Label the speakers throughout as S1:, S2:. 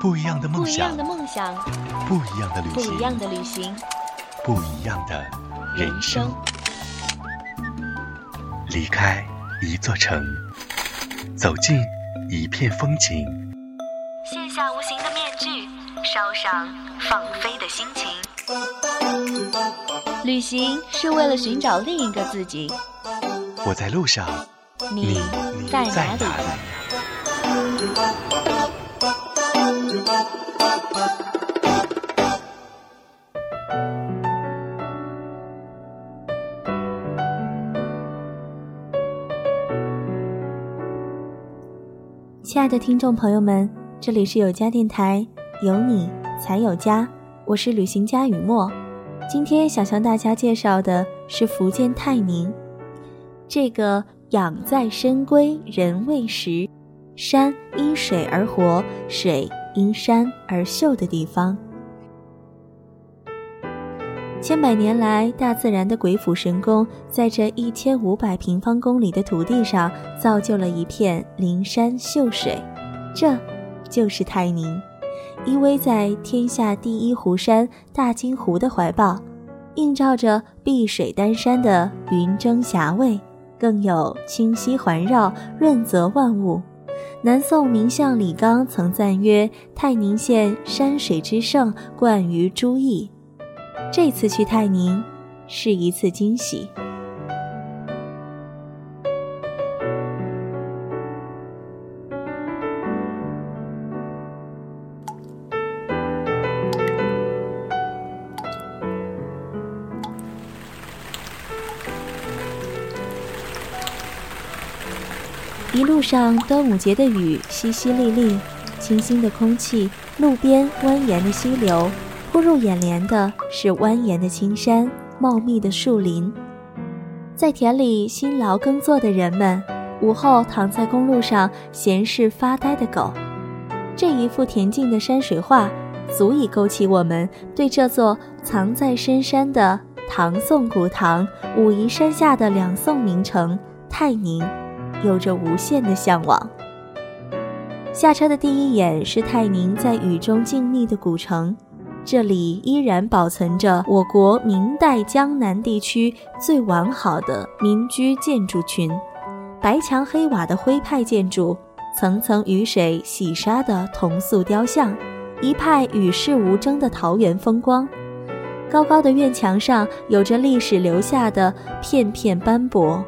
S1: 不一样的梦想
S2: 不一样
S1: 想
S2: 的，梦想，
S1: 不一样的旅行，
S2: 不一样的旅行，
S1: 不一样的人生。离开一座城，走进一片风景。
S2: 卸下无形的面具，捎上放飞的心情。旅行是为了寻找另一个自己。
S1: 我在路上，
S2: 你在
S1: 在
S2: 哪里？
S3: 亲爱的听众朋友们，这里是有家电台，有你才有家，我是旅行家雨墨。今天想向大家介绍的是福建泰宁，这个养在深闺人未识，山因水而活，水因山而秀的地方。千百年来，大自然的鬼斧神工，在这一千五百平方公里的土地上，造就了一片灵山秀水。这，就是泰宁，依偎在天下第一湖山大金湖的怀抱，映照着碧水丹山的云蒸霞蔚，更有清溪环绕，润泽万物。南宋名相李纲曾赞曰：“泰宁县山水之胜，冠于诸邑。”这次去泰宁，是一次惊喜。一路上，端午节的雨淅淅沥沥，清新的空气，路边蜿蜒的溪流。扑入眼帘的是蜿蜒的青山、茂密的树林，在田里辛劳耕作的人们，午后躺在公路上闲适发呆的狗，这一幅恬静的山水画，足以勾起我们对这座藏在深山的唐宋古堂、武夷山下的两宋名城泰宁，有着无限的向往。下车的第一眼是泰宁在雨中静谧的古城。这里依然保存着我国明代江南地区最完好的民居建筑群，白墙黑瓦的徽派建筑，层层雨水洗刷的铜塑雕像，一派与世无争的桃源风光。高高的院墙上有着历史留下的片片斑驳，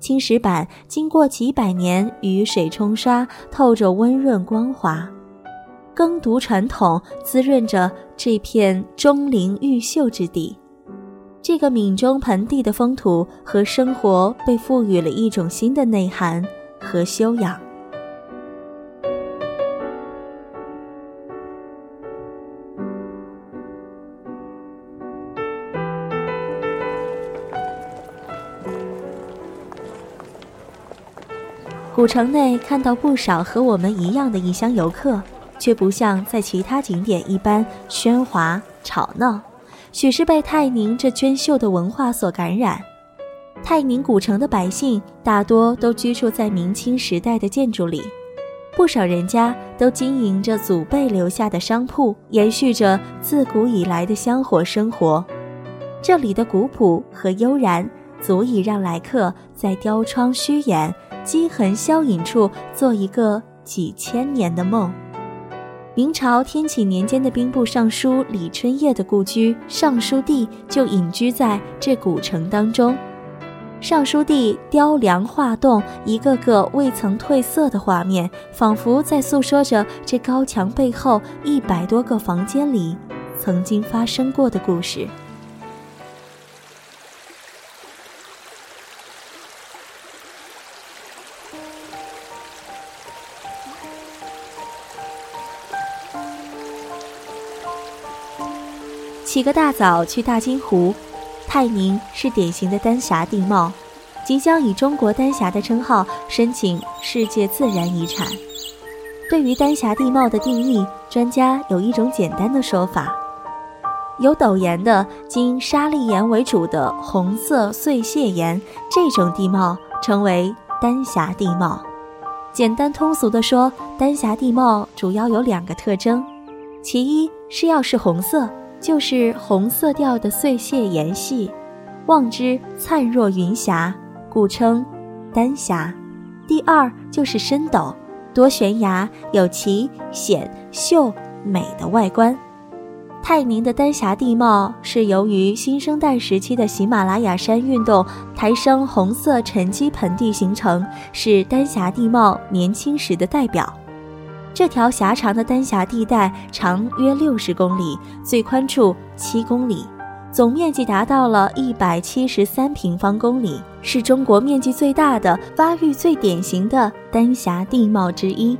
S3: 青石板经过几百年雨水冲刷，透着温润光滑。耕读传统滋润着这片钟灵毓秀之地，这个闽中盆地的风土和生活被赋予了一种新的内涵和修养。古城内看到不少和我们一样的异乡游客。却不像在其他景点一般喧哗吵闹，许是被泰宁这娟秀的文化所感染。泰宁古城的百姓大多都居住在明清时代的建筑里，不少人家都经营着祖辈留下的商铺，延续着自古以来的香火生活。这里的古朴和悠然，足以让来客在雕窗虚掩、积痕消隐处做一个几千年的梦。明朝天启年间的兵部尚书李春夜的故居尚书地就隐居在这古城当中。尚书地雕梁画栋，一个个未曾褪色的画面，仿佛在诉说着这高墙背后一百多个房间里曾经发生过的故事。起个大早去大金湖，泰宁是典型的丹霞地貌，即将以中国丹霞的称号申请世界自然遗产。对于丹霞地貌的定义，专家有一种简单的说法：有陡岩的、经沙砾岩为主的红色碎屑岩，这种地貌称为丹霞地貌。简单通俗地说，丹霞地貌主要有两个特征：其一是要是红色，就是红色调的碎屑岩隙，望之灿若云霞，故称丹霞；第二就是深陡，多悬崖，有奇险秀美的外观。泰宁的丹霞地貌是由于新生代时期的喜马拉雅山运动抬升红色沉积盆地形成，是丹霞地貌年轻时的代表。这条狭长的丹霞地带长约六十公里，最宽处七公里，总面积达到了一百七十三平方公里，是中国面积最大的、发育最典型的丹霞地貌之一。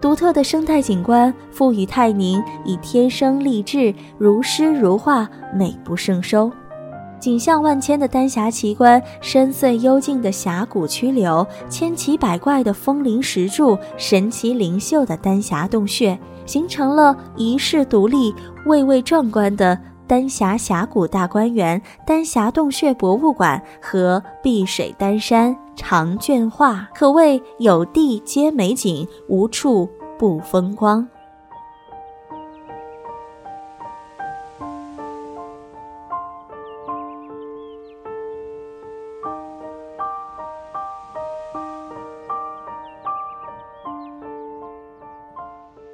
S3: 独特的生态景观赋予泰宁以天生丽质、如诗如画、美不胜收。景象万千的丹霞奇观，深邃幽静的峡谷曲流，千奇百怪的峰林石柱，神奇灵秀的丹霞洞穴，形成了遗世独立、蔚为壮观的丹霞峡谷大观园、丹霞洞穴博物馆和碧水丹山。长卷画可谓有地皆美景，无处不风光。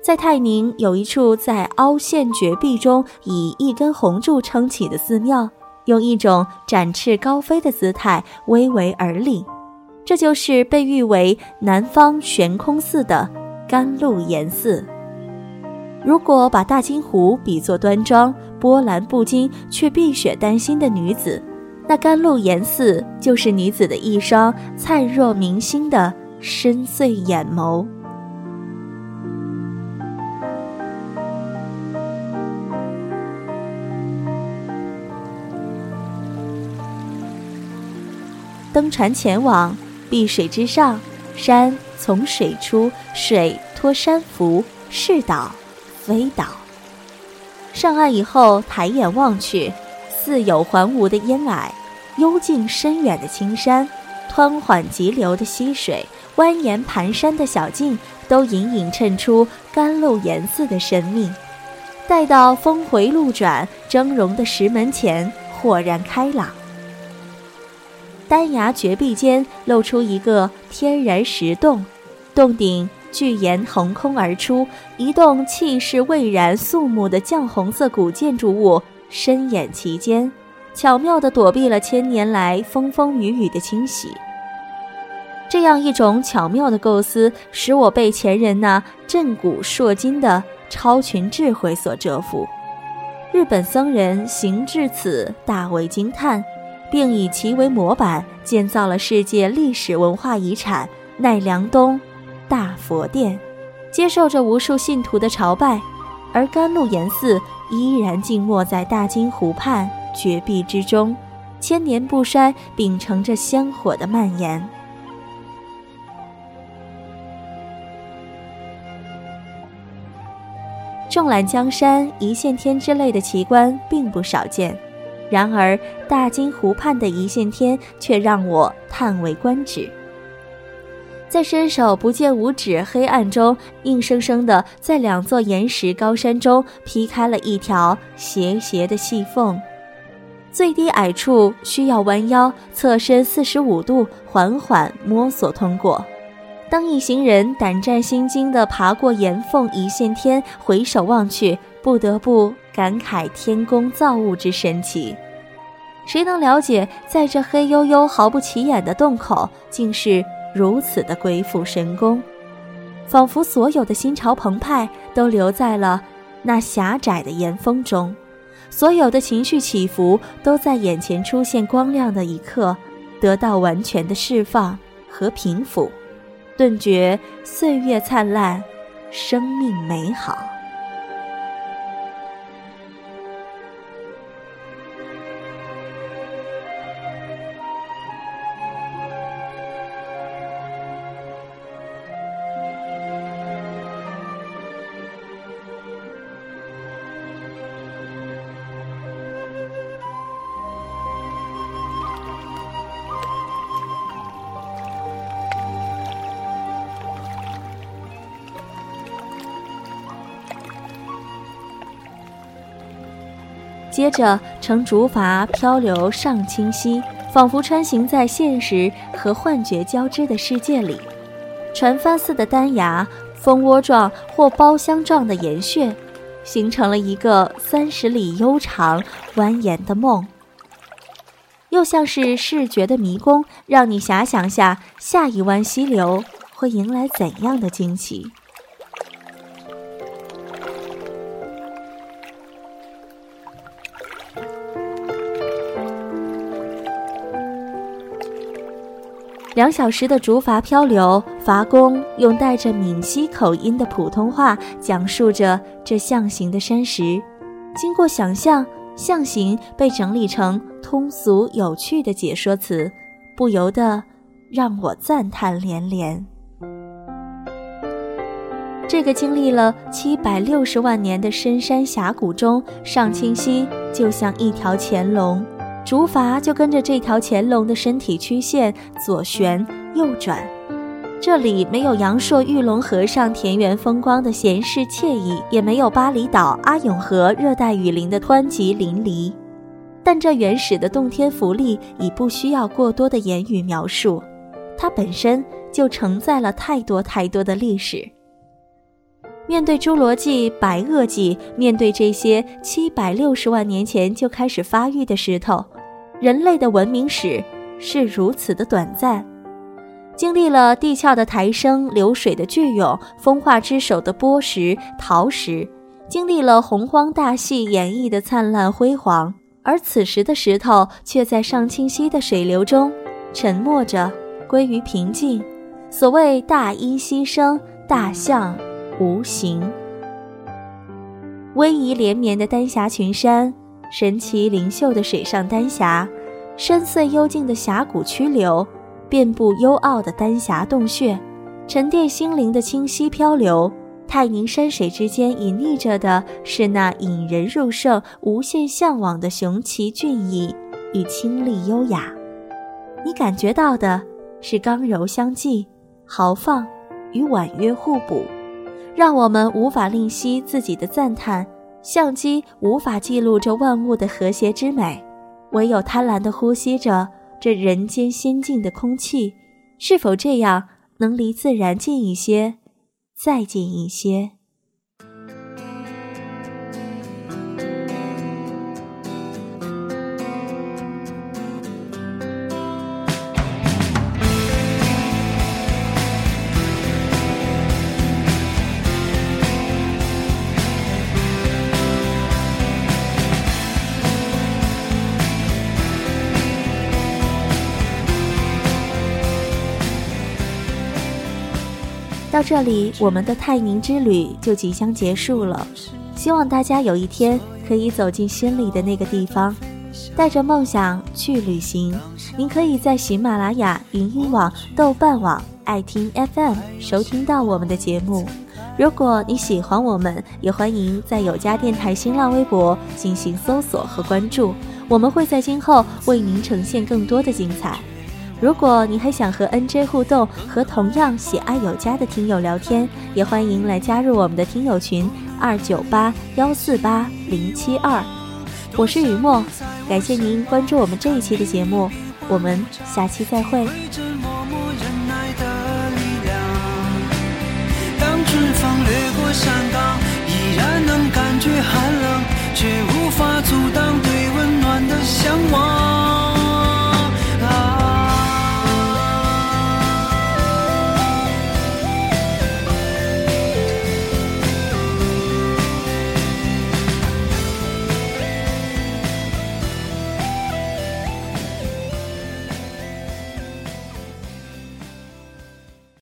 S3: 在泰宁有一处在凹陷绝壁中以一根红柱撑起的寺庙，用一种展翅高飞的姿态巍巍而立。这就是被誉为南方悬空寺的甘露岩寺。如果把大金湖比作端庄、波澜不惊却碧血丹心的女子，那甘露岩寺就是女子的一双灿若明星的深邃眼眸。登船前往。碧水之上，山从水出，水托山扶，是岛，非岛。上岸以后，抬眼望去，似有环无的烟霭，幽静深远的青山，湍缓急流的溪水，蜿蜒盘山的小径，都隐隐衬出甘露岩寺的神秘。待到峰回路转，峥嵘的石门前，豁然开朗。丹崖绝壁间露出一个天然石洞，洞顶巨岩横空而出，一栋气势蔚然肃穆的绛红色古建筑物深掩其间，巧妙地躲避了千年来风风雨雨的侵袭。这样一种巧妙的构思，使我被前人那震古烁今的超群智慧所折服。日本僧人行至此，大为惊叹。并以其为模板建造了世界历史文化遗产奈良东大佛殿，接受着无数信徒的朝拜，而甘露岩寺依然静默在大金湖畔绝壁之中，千年不衰，秉承着香火的蔓延。纵览江山，一线天之类的奇观并不少见。然而，大金湖畔的一线天却让我叹为观止。在伸手不见五指黑暗中，硬生生的在两座岩石高山中劈开了一条斜斜的细缝，最低矮处需要弯腰侧身四十五度，缓缓摸索通过。当一行人胆战心惊地爬过岩缝一线天，回首望去，不得不。感慨天宫造物之神奇，谁能了解，在这黑黝黝、毫不起眼的洞口，竟是如此的鬼斧神工？仿佛所有的心潮澎湃都留在了那狭窄的岩峰中，所有的情绪起伏都在眼前出现光亮的一刻，得到完全的释放和平抚，顿觉岁月灿烂，生命美好。接着乘竹筏漂流上清溪，仿佛穿行在现实和幻觉交织的世界里。船帆似的单崖，蜂窝状或包厢状的岩穴，形成了一个三十里悠长蜿蜒的梦。又像是视觉的迷宫，让你遐想下下一湾溪流会迎来怎样的惊奇。两小时的竹筏漂流，筏工用带着闽西口音的普通话讲述着这象形的山石，经过想象。象形被整理成通俗有趣的解说词，不由得让我赞叹连连。这个经历了七百六十万年的深山峡谷中，上清溪就像一条潜龙，竹筏就跟着这条潜龙的身体曲线左旋右转。这里没有阳朔玉龙河上田园风光的闲适惬意，也没有巴厘岛阿永河热带雨林的湍急淋漓，但这原始的洞天福利已不需要过多的言语描述，它本身就承载了太多太多的历史。面对侏罗纪、白垩纪，面对这些七百六十万年前就开始发育的石头，人类的文明史是如此的短暂。经历了地壳的抬升、流水的巨涌、风化之手的剥蚀、陶蚀，经历了洪荒大戏演绎的灿烂辉煌，而此时的石头却在上清溪的水流中沉默着，归于平静。所谓大音希声，大象无形。逶迤连绵的丹霞群山，神奇灵秀的水上丹霞，深邃幽静的峡谷曲流。遍布幽奥的丹霞洞穴，沉淀心灵的清溪漂流，泰宁山水之间隐匿着的是那引人入胜、无限向往的雄奇俊逸与清丽优雅。你感觉到的是刚柔相济、豪放与婉约互补，让我们无法吝惜自己的赞叹。相机无法记录这万物的和谐之美，唯有贪婪地呼吸着。这人间仙境的空气，是否这样能离自然近一些，再近一些？到这里，我们的泰宁之旅就即将结束了。希望大家有一天可以走进心里的那个地方，带着梦想去旅行。您可以在喜马拉雅、云音网、豆瓣网、爱听 FM 收听到我们的节目。如果你喜欢我们，也欢迎在有家电台新浪微博进行搜索和关注，我们会在今后为您呈现更多的精彩。如果您还想和 NJ 互动，和同样喜爱有加的听友聊天，也欢迎来加入我们的听友群二九八幺四八零七二。我是雨墨，感谢您关注我们这一期的节目，我们下期再会。